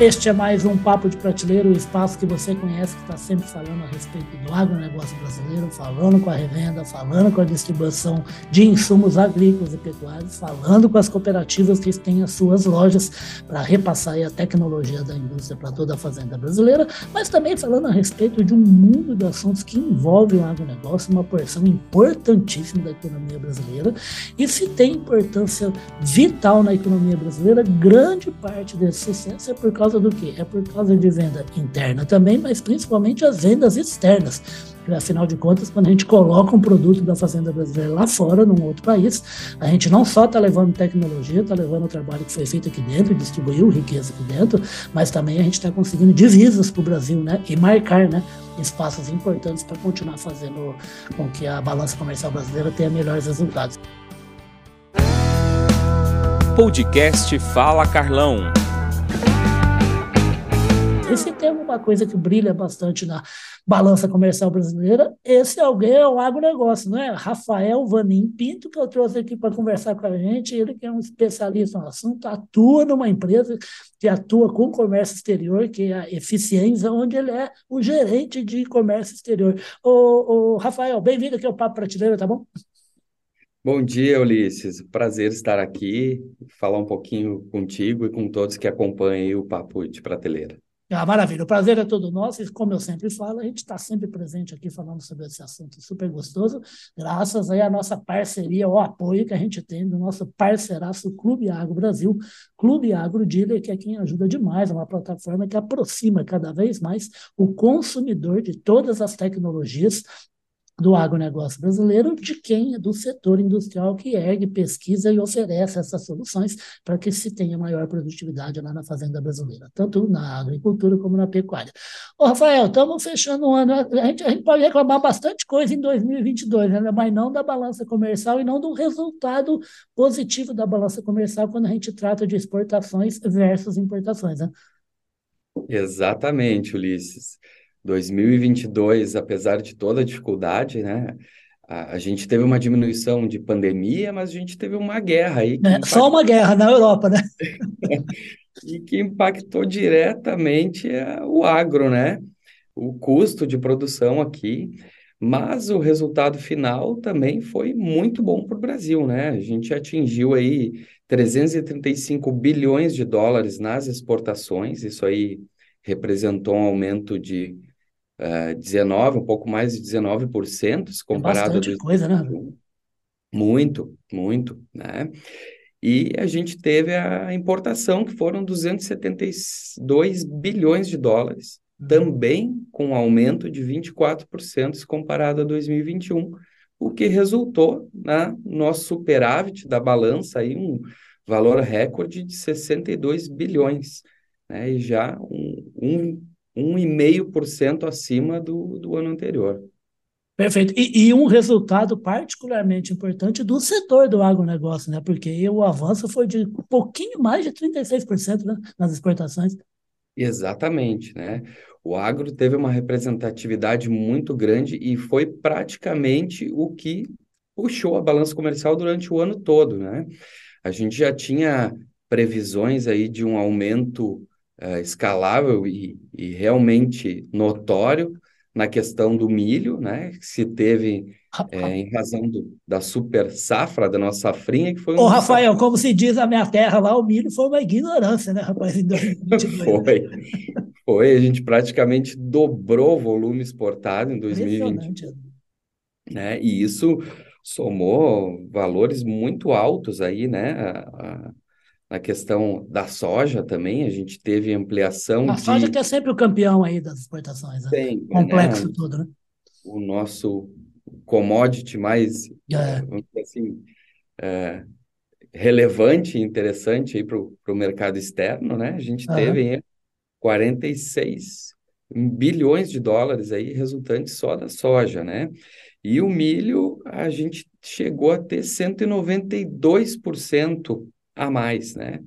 Este é mais um Papo de Prateleira, o espaço que você conhece, que está sempre falando a respeito do agronegócio brasileiro, falando com a revenda, falando com a distribuição de insumos agrícolas e pecuários, falando com as cooperativas que têm as suas lojas para repassar a tecnologia da indústria para toda a fazenda brasileira, mas também falando a respeito de um mundo de assuntos que envolvem o agronegócio, uma porção importantíssima da economia brasileira. E se tem importância vital na economia brasileira, grande parte desse sucesso é por causa do quê? É por causa de venda interna também, mas principalmente as vendas externas. Afinal de contas, quando a gente coloca um produto da fazenda brasileira lá fora, num outro país, a gente não só está levando tecnologia, está levando o trabalho que foi feito aqui dentro, distribuiu riqueza aqui dentro, mas também a gente está conseguindo divisas para o Brasil, né? E marcar, né? Espaços importantes para continuar fazendo com que a balança comercial brasileira tenha melhores resultados. Podcast Fala Carlão. Esse tema é uma coisa que brilha bastante na balança comercial brasileira. Esse alguém é o agronegócio, não é? Rafael Vanim Pinto, que eu trouxe aqui para conversar com a gente. Ele que é um especialista no assunto, atua numa empresa que atua com comércio exterior, que é a Eficiência, onde ele é o gerente de comércio exterior. Ô, ô Rafael, bem-vindo aqui ao Papo Prateleira, tá bom? Bom dia, Ulisses. Prazer estar aqui, falar um pouquinho contigo e com todos que acompanham o Papo de Prateleira. Ah, maravilha, o prazer é todo nosso. E como eu sempre falo, a gente está sempre presente aqui falando sobre esse assunto super gostoso, graças aí à nossa parceria, ao apoio que a gente tem do nosso parceiraço Clube Agro Brasil, Clube Agro Dealer, que é quem ajuda demais, é uma plataforma que aproxima cada vez mais o consumidor de todas as tecnologias do agronegócio brasileiro, de quem é do setor industrial que ergue, pesquisa e oferece essas soluções para que se tenha maior produtividade lá na fazenda brasileira, tanto na agricultura como na pecuária. Ô, Rafael, estamos fechando o ano, a gente, a gente pode reclamar bastante coisa em 2022, né? mas não da balança comercial e não do resultado positivo da balança comercial quando a gente trata de exportações versus importações. Né? Exatamente, Ulisses. 2022, apesar de toda a dificuldade, né? A, a, gente teve uma diminuição de pandemia, mas a gente teve uma guerra aí. É, só uma guerra na Europa, né? e que impactou diretamente o agro, né? O custo de produção aqui, mas o resultado final também foi muito bom para o Brasil, né? A gente atingiu aí 335 bilhões de dólares nas exportações, isso aí representou um aumento de uh, eh, 19, um pouco mais de 19%, se comparado... É bastante coisa, né? Muito, muito, né? E a gente teve a importação, que foram 272 bilhões de dólares, uhum. também com um aumento de 24% se comparado a 2021, o que resultou na nosso superávit da balança aí um valor recorde de 62 bilhões, né? E já um, um 1,5% acima do, do ano anterior. Perfeito. E, e, um resultado particularmente importante do setor do agronegócio, né? Porque o avanço foi de um pouquinho mais de 36% né? nas exportações. Exatamente, né? O agro teve uma representatividade muito grande e foi praticamente o que puxou a balança comercial durante o ano todo, né? A gente já tinha previsões aí de um aumento uh, escalável e, e, realmente notório na questão do milho, né? Que se teve é, em razão do, da super safra, da nossa safrinha, que foi um. Ô, Rafael, safra... como se diz na minha terra lá, o milho foi uma ignorância, né, rapaz? Em 2022. foi. Foi, a gente praticamente dobrou o volume exportado em 2020. Né? E isso somou valores muito altos aí, né? A, a, na questão da soja também, a gente teve ampliação a de... soja que é sempre o campeão aí das exportações, né? Sempre, Complexo né? tudo, né? O nosso commodity mais, é. vamos dizer assim, é, relevante e interessante aí para o mercado externo, né? A gente uhum. teve 46 bilhões de dólares aí resultantes só da soja, né? E o milho, a gente chegou a ter 192% a mais, né?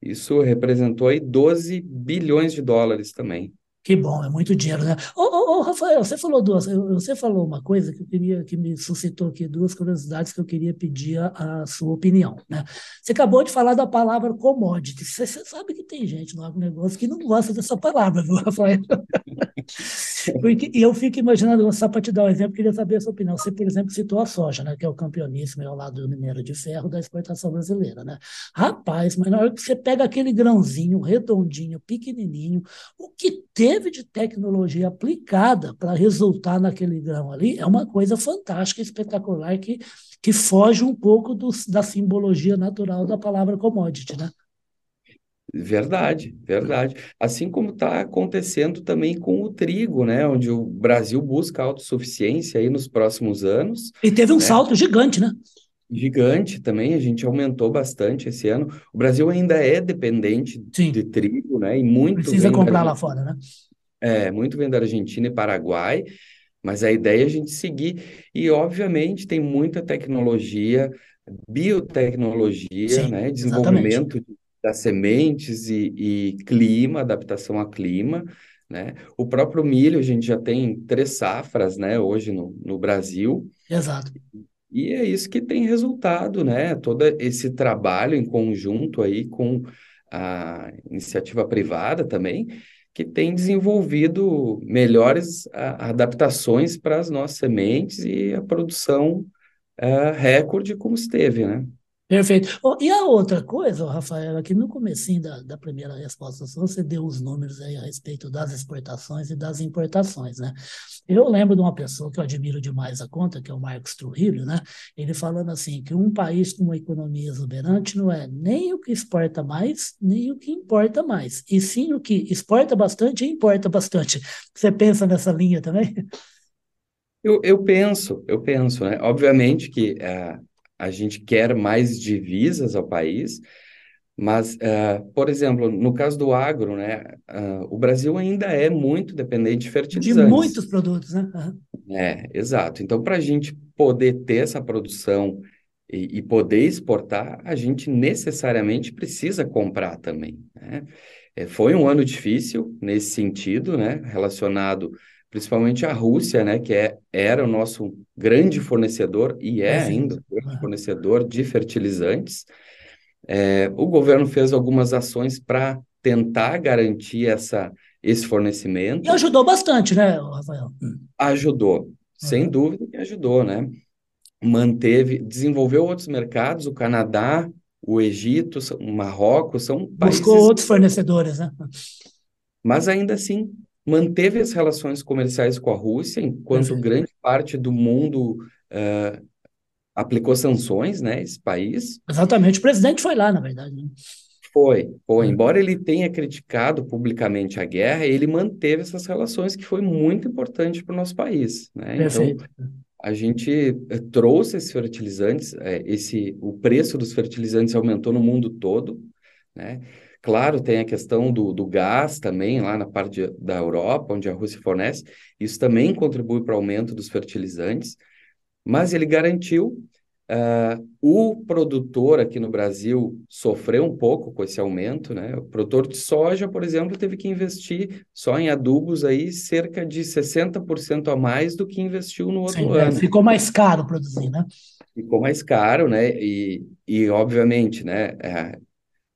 Isso representou aí 12 bilhões de dólares também. Que bom, é muito dinheiro, né? Ô, ô, ô, Rafael, você falou duas, você falou uma coisa que eu queria, que me suscitou aqui duas curiosidades que eu queria pedir a, a sua opinião, né? Você acabou de falar da palavra commodity. Você, você sabe que tem gente no agronegócio que não gosta dessa palavra, viu, Rafael? Porque, eu fico imaginando, só para te dar um exemplo, queria saber a sua opinião. Você, por exemplo, citou a soja, né? Que é o campeoníssimo ao lado do minério de ferro da exportação brasileira, né? Rapaz, mas na hora que você pega aquele grãozinho redondinho, pequenininho, o que teve de tecnologia aplicada para resultar naquele grão ali é uma coisa fantástica, espetacular, que, que foge um pouco do, da simbologia natural da palavra commodity, né? Verdade, verdade. Assim como está acontecendo também com o trigo, né? Onde o Brasil busca autossuficiência aí nos próximos anos. E teve um né? salto gigante, né? Gigante também, a gente aumentou bastante esse ano. O Brasil ainda é dependente Sim. de trigo, né? E muito Precisa vem da comprar lá fora, né? É, muito vem da Argentina e Paraguai, mas a ideia é a gente seguir. E, obviamente, tem muita tecnologia, biotecnologia, Sim, né? exatamente. Desenvolvimento das sementes e, e clima, adaptação a clima, né? O próprio milho, a gente já tem três safras, né? Hoje no, no Brasil. Exato. E é isso que tem resultado, né? Todo esse trabalho em conjunto aí com a iniciativa privada também, que tem desenvolvido melhores a, adaptações para as nossas sementes e a produção é, recorde como esteve, né? Perfeito. Oh, e a outra coisa, oh, Rafael, aqui no comecinho da, da primeira resposta, você deu os números aí a respeito das exportações e das importações, né? Eu lembro de uma pessoa que eu admiro demais a conta, que é o Marcos Trujillo, né? Ele falando assim, que um país com uma economia exuberante não é nem o que exporta mais, nem o que importa mais, e sim o que exporta bastante e importa bastante. Você pensa nessa linha também? Eu, eu penso, eu penso, né? Obviamente que uh, a gente quer mais divisas ao país, mas, uh, por exemplo, no caso do agro, né, uh, o Brasil ainda é muito dependente de fertilizantes. De muitos produtos, né? Uhum. É, exato. Então, para a gente poder ter essa produção e, e, poder exportar, a gente necessariamente precisa comprar também. Né? É, foi um ano difícil nesse sentido, né, relacionado principalmente a Rússia, né, que é, era o nosso grande fornecedor e é ainda o grande fornecedor de fertilizantes. É, o governo fez algumas ações para tentar garantir essa, esse fornecimento. E ajudou bastante, né, Rafael? Ajudou, sem Uhum. dúvida que ajudou, né? Manteve, desenvolveu outros mercados, o Canadá, o Egito, o Marrocos, são países... Buscou outros fornecedores, né? Mas ainda assim, manteve as relações comerciais com a Rússia, enquanto Perfeito. grande parte do mundo uh, aplicou sanções, né, esse país. Exatamente, o presidente foi lá, na verdade. Né? Foi, foi. Uhum. Embora ele tenha criticado publicamente a guerra, ele manteve essas relações, que foi muito importante para o nosso país, né? Perfeito. Então, a gente eh, trouxe esses fertilizantes, eh, esse, o preço dos fertilizantes aumentou no mundo todo, né? Claro, tem a questão do, do gás também, lá na parte de, da Europa, onde a Rússia fornece, isso também contribui para o aumento dos fertilizantes, mas ele garantiu, uh, o produtor aqui no Brasil sofreu um pouco com esse aumento, né? O produtor de soja, por exemplo, teve que investir só em adubos aí cerca de 60% a mais do que investiu no outro Sim, é, ano. ficou mais caro produzir, né? Ficou mais caro, né? E, e obviamente, né? É,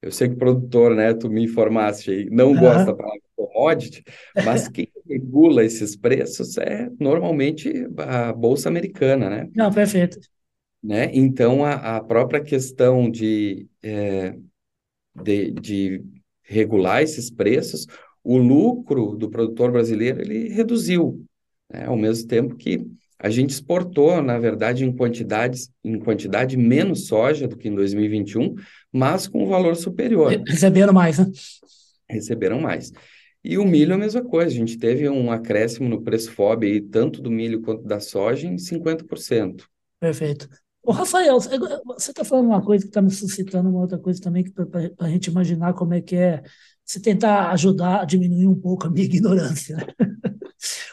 eu sei que produtor, né, tu me informaste aí, não Aham. gosta da palavra commodity, mas quem regula esses preços é normalmente a Bolsa Americana, né? Não, perfeito. Né? Então, a, a própria questão de, é, de, de regular esses preços, o lucro do produtor brasileiro, ele reduziu, né? Ao mesmo tempo que a gente exportou, na verdade, em quantidades, em quantidade menos soja do que em 2021, mas com valor superior. Receberam mais, né? Receberam mais. E o milho é a mesma coisa, a gente teve um acréscimo no preço FOB, aí, tanto do milho quanto da soja, em 50%. Perfeito. Ô, Rafael, você está falando uma coisa que está me suscitando uma outra coisa também, para a gente imaginar como é que é, se tentar ajudar a diminuir um pouco a minha ignorância.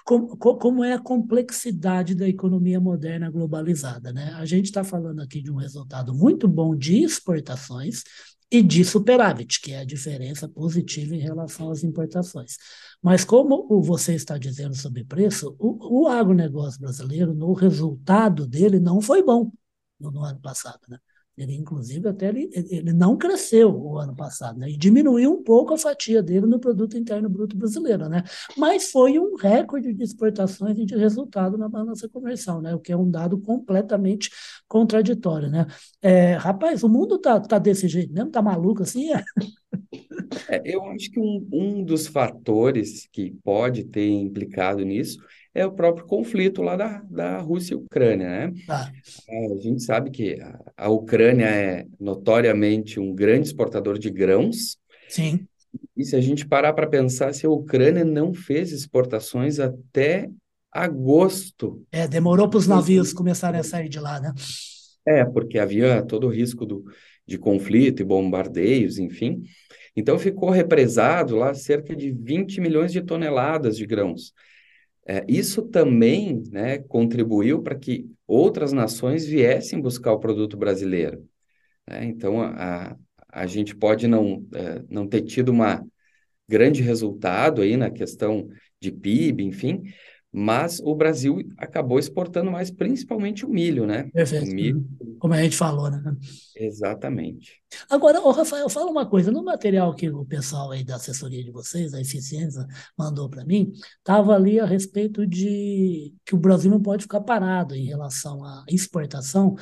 Como, como é a complexidade da economia moderna globalizada, né? A gente está falando aqui de um resultado muito bom de exportações, e de superávit, que é a diferença positiva em relação às importações. Mas como você está dizendo sobre preço, o, o agronegócio brasileiro, no resultado dele, não foi bom no, no ano passado. Né? Ele, inclusive, até ele, ele não cresceu o ano passado, né? E diminuiu um pouco a fatia dele no produto interno bruto brasileiro, né? Mas foi um recorde de exportações e de resultado na balança comercial, né? O que é um dado completamente contraditório, né? É, rapaz, o mundo tá, tá desse jeito mesmo, tá maluco assim? É? É, eu acho que um, um dos fatores que pode ter implicado nisso é o próprio conflito lá da, da Rússia e Ucrânia, né? Ah. A gente sabe que a, a Ucrânia é notoriamente um grande exportador de grãos. Sim. E se a gente parar para pensar, se a Ucrânia não fez exportações até agosto. É, demorou para os navios começarem a sair de lá, né? É, porque havia todo o risco do, de conflito e bombardeios, enfim. Então ficou represado lá cerca de 20 milhões de toneladas de grãos. É, isso também né, contribuiu para que outras nações viessem buscar o produto brasileiro. Né? Então, a, a gente pode não, é, não ter tido uma grande resultado aí na questão de PIB, enfim, mas o Brasil acabou exportando mais, principalmente o milho, né? Perfeito. O milho. Como a gente falou, né? Exatamente. Agora, ô Rafael, fala uma coisa. No material que o pessoal aí da assessoria de vocês, da Eficiência, mandou para mim, estava ali a respeito de que o Brasil não pode ficar parado em relação à exportação,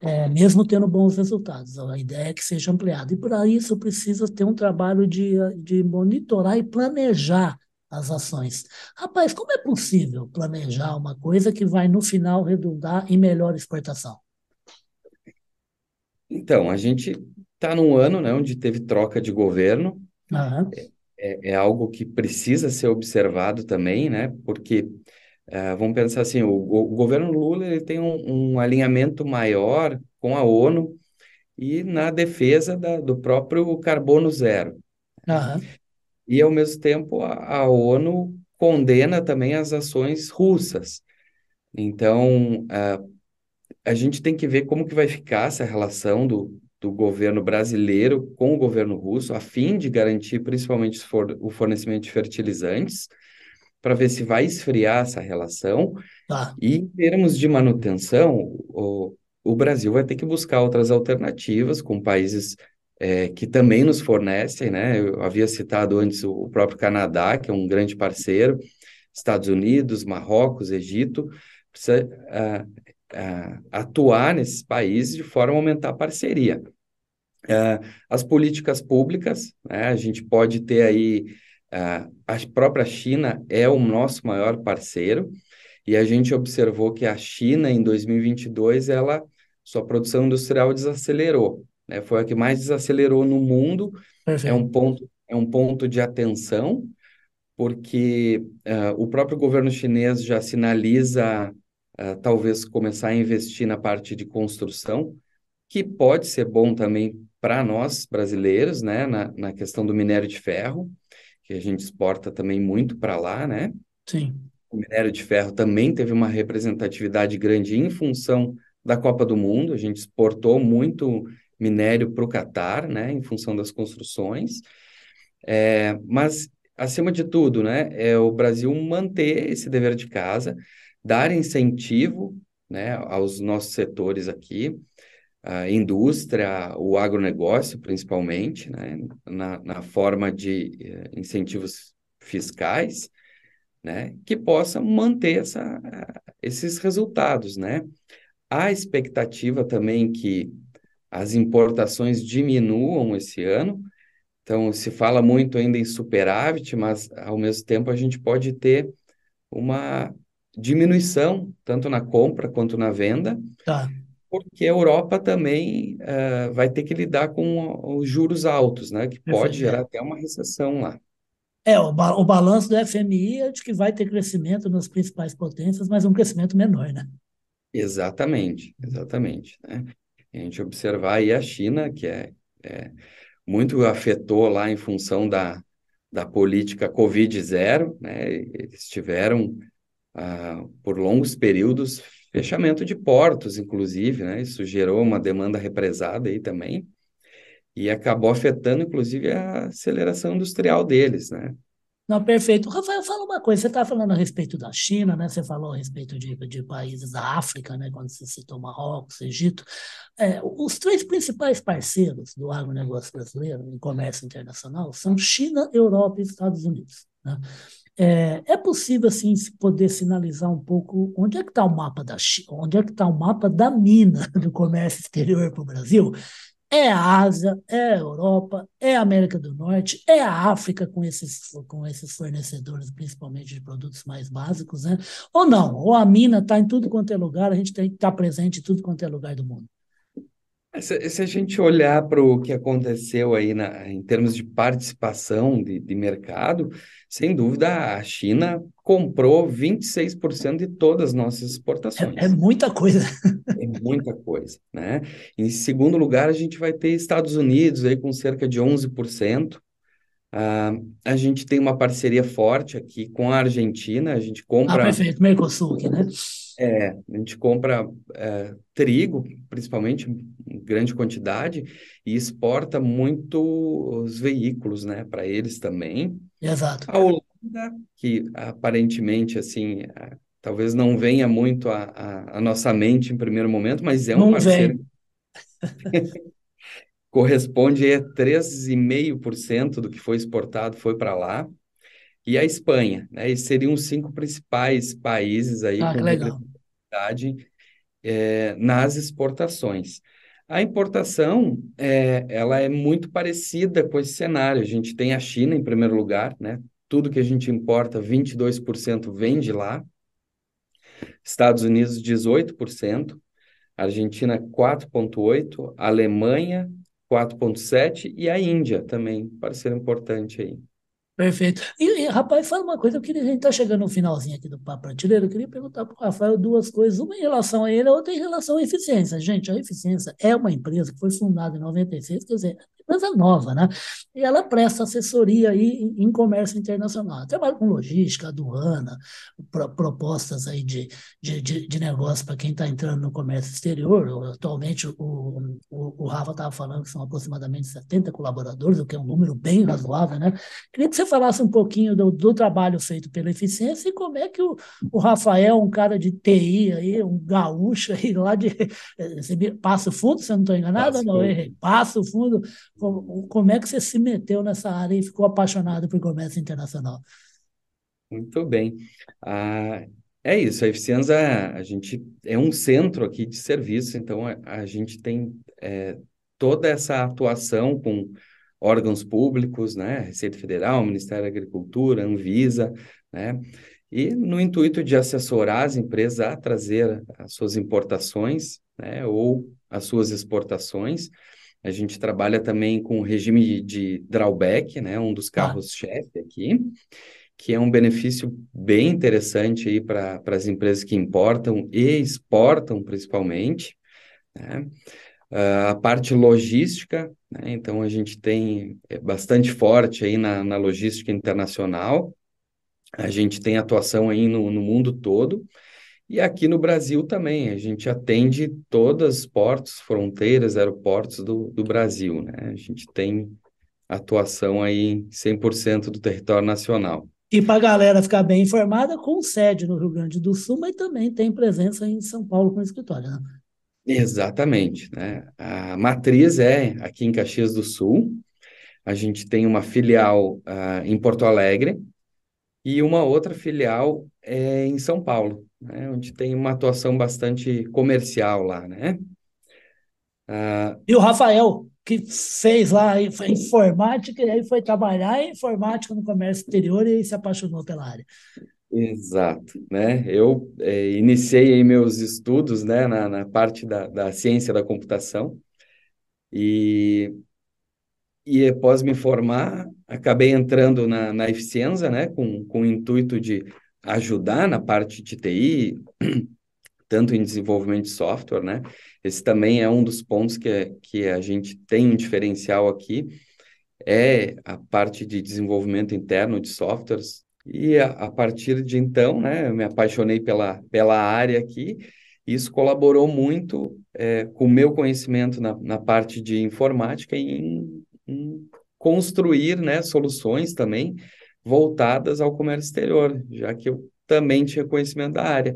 é, mesmo tendo bons resultados. A ideia é que seja ampliado. E para isso precisa ter um trabalho de, de monitorar e planejar as ações. Rapaz, como é possível planejar uma coisa que vai no final redundar em melhor exportação? Então, a gente está num ano né, onde teve troca de governo. Uhum. É, é, algo que precisa ser observado também, né? Porque uh, vamos pensar assim, o, o, governo Lula ele tem um, um, alinhamento maior com a ONU e na defesa da, do próprio carbono zero. Uhum e, ao mesmo tempo, a, a ONU condena também as ações russas. Então, a, a gente tem que ver como que vai ficar essa relação do, do governo brasileiro com o governo russo, a fim de garantir principalmente o fornecimento de fertilizantes, para ver se vai esfriar essa relação. Tá. E em termos de manutenção, o, o Brasil vai ter que buscar outras alternativas com países é, que também nos fornecem, né? Eu havia citado antes o, o próprio Canadá, que é um grande parceiro, Estados Unidos, Marrocos, Egito, precisa uh, uh, atuar nesses países de forma a aumentar a parceria. Uh, as políticas públicas, né? A gente pode ter aí a própria China é o nosso maior parceiro e a gente observou que a China em 2022 ela sua produção industrial desacelerou né? Foi a que mais desacelerou no mundo. É um ponto, é um ponto de atenção, porque uh, o próprio governo chinês já sinaliza uh, talvez começar a investir na parte de construção, que pode ser bom também para nós brasileiros, né? Na, na questão do minério de ferro, que a gente exporta também muito para lá, né? Sim. O minério de ferro também teve uma representatividade grande em função da Copa do Mundo, a gente exportou muito minério para o Catar, né, em função das construções. É, mas, acima de tudo, né, é o Brasil manter esse dever de casa, dar incentivo né, aos nossos setores aqui, a indústria, o agronegócio, principalmente, né, na, na forma de uh, incentivos fiscais, né, que possa manter essa, esses resultados, né. A expectativa também que as importações diminuam esse ano. Então, se fala muito ainda em superávit, mas ao mesmo tempo a gente pode ter uma diminuição, tanto na compra quanto na venda, tá. porque a Europa também uh, vai ter que lidar com os juros altos, né? Que pode gerar até uma recessão lá. É, o, ba o balanço do FMI é de que vai ter crescimento nas principais potências, mas um crescimento menor, né? Exatamente, exatamente. Né? a gente observar aí a China, que é, é muito afetou lá em função da, da política Covid zero, né? Eles tiveram ah, por longos períodos fechamento de portos, inclusive, né? Isso gerou uma demanda represada aí também. e acabou afetando, inclusive, a aceleração industrial deles, né? Não, perfeito. Rafael, fala uma coisa. Você está falando a respeito da China, né? Você falou a respeito de, de países da África, né? Quando você citou Marrocos, Egito. É, os três principais parceiros do agronegócio brasileiro em comércio internacional são China, Europa e Estados Unidos. Né? É, é, possível assim poder sinalizar um pouco onde é que está o mapa da onde é que está o mapa da mina do comércio exterior para o Brasil? É a Ásia, é a Europa, é a América do Norte, é a África com esses, com esses fornecedores, principalmente de produtos mais básicos, né? Ou não, ou a mina está em tudo quanto é lugar, a gente tem que estar tá presente em tudo quanto é lugar do mundo. Se, se a gente olhar para o que aconteceu aí na, em termos de participação de, de mercado, sem dúvida a China comprou 26% de todas as nossas exportações. É, é, muita coisa. É muita coisa, né? Em segundo lugar, a gente vai ter Estados Unidos aí com cerca de 11%. Ah, a gente tem uma parceria forte aqui com a Argentina, a gente compra... Ah, perfeito, Mercosul aqui, né? É, a gente compra é, trigo, principalmente em grande quantidade, e exporta muito os veículos, né, para eles também. Exato. A Holanda, que aparentemente, assim, a, talvez não venha muito à a, a, a, nossa mente em primeiro momento, mas é um não parceiro. Corresponde a 3,5% do que foi exportado foi para lá e a Espanha, né? E seriam os cinco principais países aí ah, com representatividade é, nas exportações. A importação, é, ela é muito parecida com esse cenário. A gente tem a China em primeiro lugar, né? Tudo que a gente importa, 22% vem de lá. Estados Unidos, 18%. Argentina, 4,8%. Alemanha, 4,7%. E a Índia também, parceiro importante aí. Perfeito. E, e, rapaz, fala uma coisa, eu queria, a gente está chegando no finalzinho aqui do Papo Prateleiro, eu queria perguntar para o Rafael duas coisas, uma em relação a ele, a outra em relação à eficiência. Gente, a Eficiência é uma empresa que foi fundada em 96, quer dizer, empresa nova, né? E ela presta assessoria aí em, comércio internacional. Trabalha com logística, aduana, pro, propostas aí de, de, de, de negócio para quem está entrando no comércio exterior. Atualmente, o, o, o Rafa estava falando que são aproximadamente 70 colaboradores, o que é um número bem razoável, né? Queria que você falasse um pouquinho do, do trabalho feito pela eficiência e como é que o, o Rafael, um cara de TI aí, um gaúcho aí lá de eh, Passo Fundo, se eu não estou enganado, Passo não, errei. Passo Fundo, como, como é que você se meteu nessa área e ficou apaixonado por comércio internacional? Muito bem. Ah, é isso, a Eficienza, a gente é um centro aqui de serviço, então a, a gente tem é, toda essa atuação com órgãos públicos, né, Receita Federal, Ministério da Agricultura, Anvisa, né, e no intuito de assessorar as empresas a trazer as suas importações, né, ou as suas exportações, a gente trabalha também com o regime de drawback, né, um dos ah. carros-chefe aqui, que é um benefício bem interessante aí para as empresas que importam e exportam, principalmente. Né? Uh, a parte logística, né? então a gente tem é bastante forte aí na, na logística internacional, a gente tem atuação aí no, no mundo todo, e aqui no Brasil também, a gente atende todas os portos, fronteiras, aeroportos do, do Brasil, né? A gente tem atuação aí em 100% do território nacional. E para a galera ficar bem informada, com sede no Rio Grande do Sul, mas também tem presença em São Paulo com escritório, né? Exatamente, né? A matriz é aqui em Caxias do Sul, a gente tem uma filial uh, em Porto Alegre e uma outra filial é em São Paulo né, onde tem uma atuação bastante comercial lá, né? Ah, e o Rafael, que fez lá foi informática, e aí foi trabalhar em informática no comércio exterior e se apaixonou pela área. Exato, né? Eu é, iniciei meus estudos, né, na, na parte da, da ciência da computação e, e após me formar, acabei entrando na, na Eficienza, né, com, com o intuito de ajudar na parte de TI, tanto em desenvolvimento de software, né? Esse também é um dos pontos que, que a gente tem um diferencial aqui, é a parte de desenvolvimento interno de softwares. E a, a partir de então, né, eu me apaixonei pela, pela área aqui, isso colaborou muito é, com o meu conhecimento na, na parte de informática, em, em construir né, soluções também voltadas ao comércio exterior, já que eu também tinha conhecimento da área.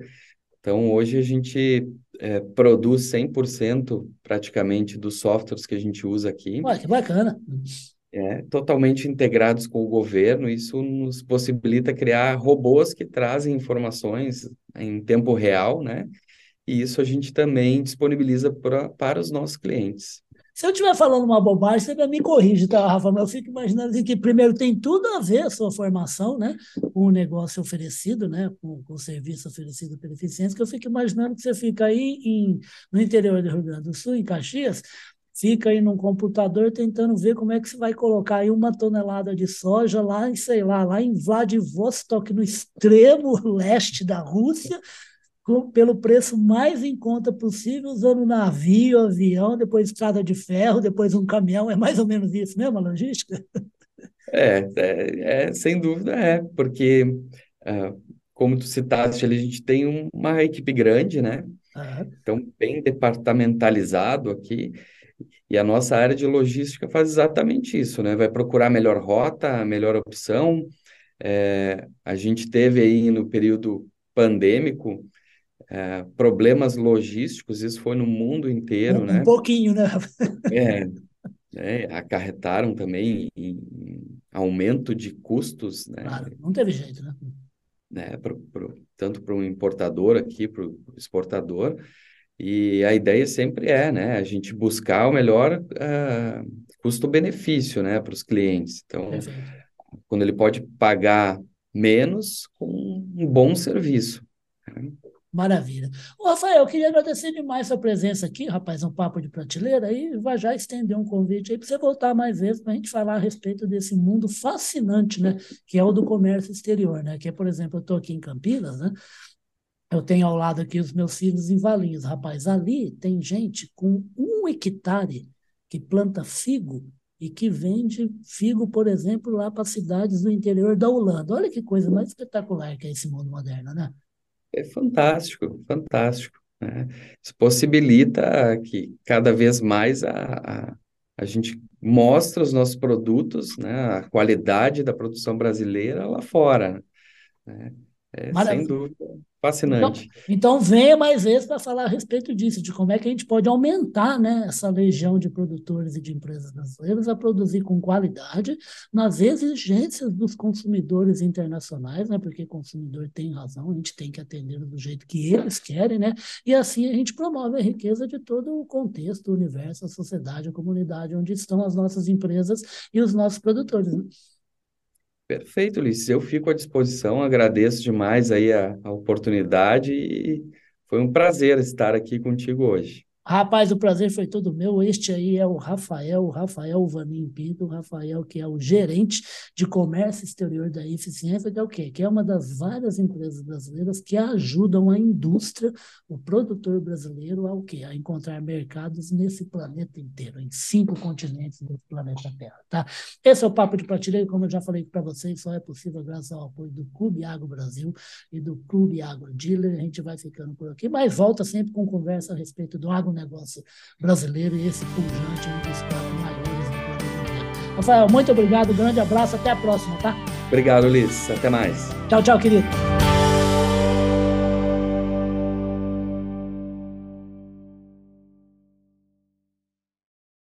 Então, hoje a gente é, produz 100% praticamente dos softwares que a gente usa aqui. Ué, que bacana. É, totalmente integrados com o governo, isso nos possibilita criar robôs que trazem informações em tempo real, né? E isso a gente também disponibiliza pra, para os nossos clientes. Se eu estiver falando uma bobagem, você me corrige, tá, Rafa? Mas eu fico imaginando que, primeiro, tem tudo a ver a sua formação, né? Com o negócio oferecido, né? Com, com o serviço oferecido pela eficiência, que eu fico imaginando que você fica aí em, no interior do Rio Grande do Sul, em Caxias, fica aí num computador tentando ver como é que você vai colocar aí uma tonelada de soja lá sei lá, lá em Vladivostok, no extremo leste da Rússia, com, pelo preço mais em conta possível, usando navio, avião, depois estrada de ferro, depois um caminhão. É mais ou menos isso mesmo, a logística? É, é, é sem dúvida é, porque, uh, como tu citaste, a gente tem um, uma equipe grande, né? Uhum. Então, bem departamentalizado aqui, e a nossa área de logística faz exatamente isso, né? Vai procurar a melhor rota, a melhor opção. É, a gente teve aí no período pandêmico é, problemas logísticos, isso foi no mundo inteiro, um, né? Um pouquinho, né? É, é, acarretaram também em, aumento de custos, né? Claro, não teve jeito, né? né pro, pro, tanto para o importador aqui, para o exportador, e a ideia sempre é, né, a gente buscar o melhor uh, custo-benefício, né, para os clientes. Então, Perfeito. quando ele pode pagar menos com um bom serviço. Né? Maravilha. Ô, Rafael, eu queria agradecer demais sua presença aqui, rapaz, um papo de prateleira, e vai já estender um convite aí para você voltar mais vezes para a gente falar a respeito desse mundo fascinante, né, que é o do comércio exterior, né, que é, por exemplo, eu estou aqui em Campinas, né, eu tenho ao lado aqui os meus filhos em Valinhos, rapaz, ali tem gente com um hectare que planta figo e que vende figo, por exemplo, lá para cidades do interior da Holanda. Olha que coisa mais espetacular que é esse mundo moderno, né? É fantástico, fantástico. Né? Isso possibilita que cada vez mais a, a, a gente mostre os nossos produtos, né? a qualidade da produção brasileira lá fora. Né? É, sem dúvida, Fascinante. Então, então venha mais vezes para falar a respeito disso, de como é que a gente pode aumentar né, essa legião de produtores e de empresas brasileiras a produzir com qualidade nas exigências dos consumidores internacionais, né, porque o consumidor tem razão, a gente tem que atender do jeito que eles querem, né, e assim a gente promove a riqueza de todo o contexto, o universo, a sociedade, a comunidade onde estão as nossas empresas e os nossos produtores. Né? Perfeito, Ulisses. Eu fico à disposição, agradeço demais aí a, a oportunidade e foi um prazer estar aqui contigo hoje. Rapaz, o prazer foi todo meu. Este aí é o Rafael, o Rafael Vanim Pinto, o Rafael que é o gerente de comércio exterior da Eficiência, que é o quê? Que é uma das várias empresas brasileiras que ajudam a indústria, o produtor brasileiro, a o quê? A encontrar mercados nesse planeta inteiro, em cinco continentes do planeta Terra, tá? Esse é o Papo de Prateleira, como eu já falei para vocês, só é possível graças ao apoio do Clube Agro Brasil e do Clube Agro Dealer. A gente vai ficando por aqui, mas volta sempre com conversa a respeito do agro negócio brasileiro e esse pujante um dos quatro maiores do. Rafael, muito obrigado, grande abraço, até a próxima, tá? Obrigado, Ulisses, até mais. Tchau, tchau, querido.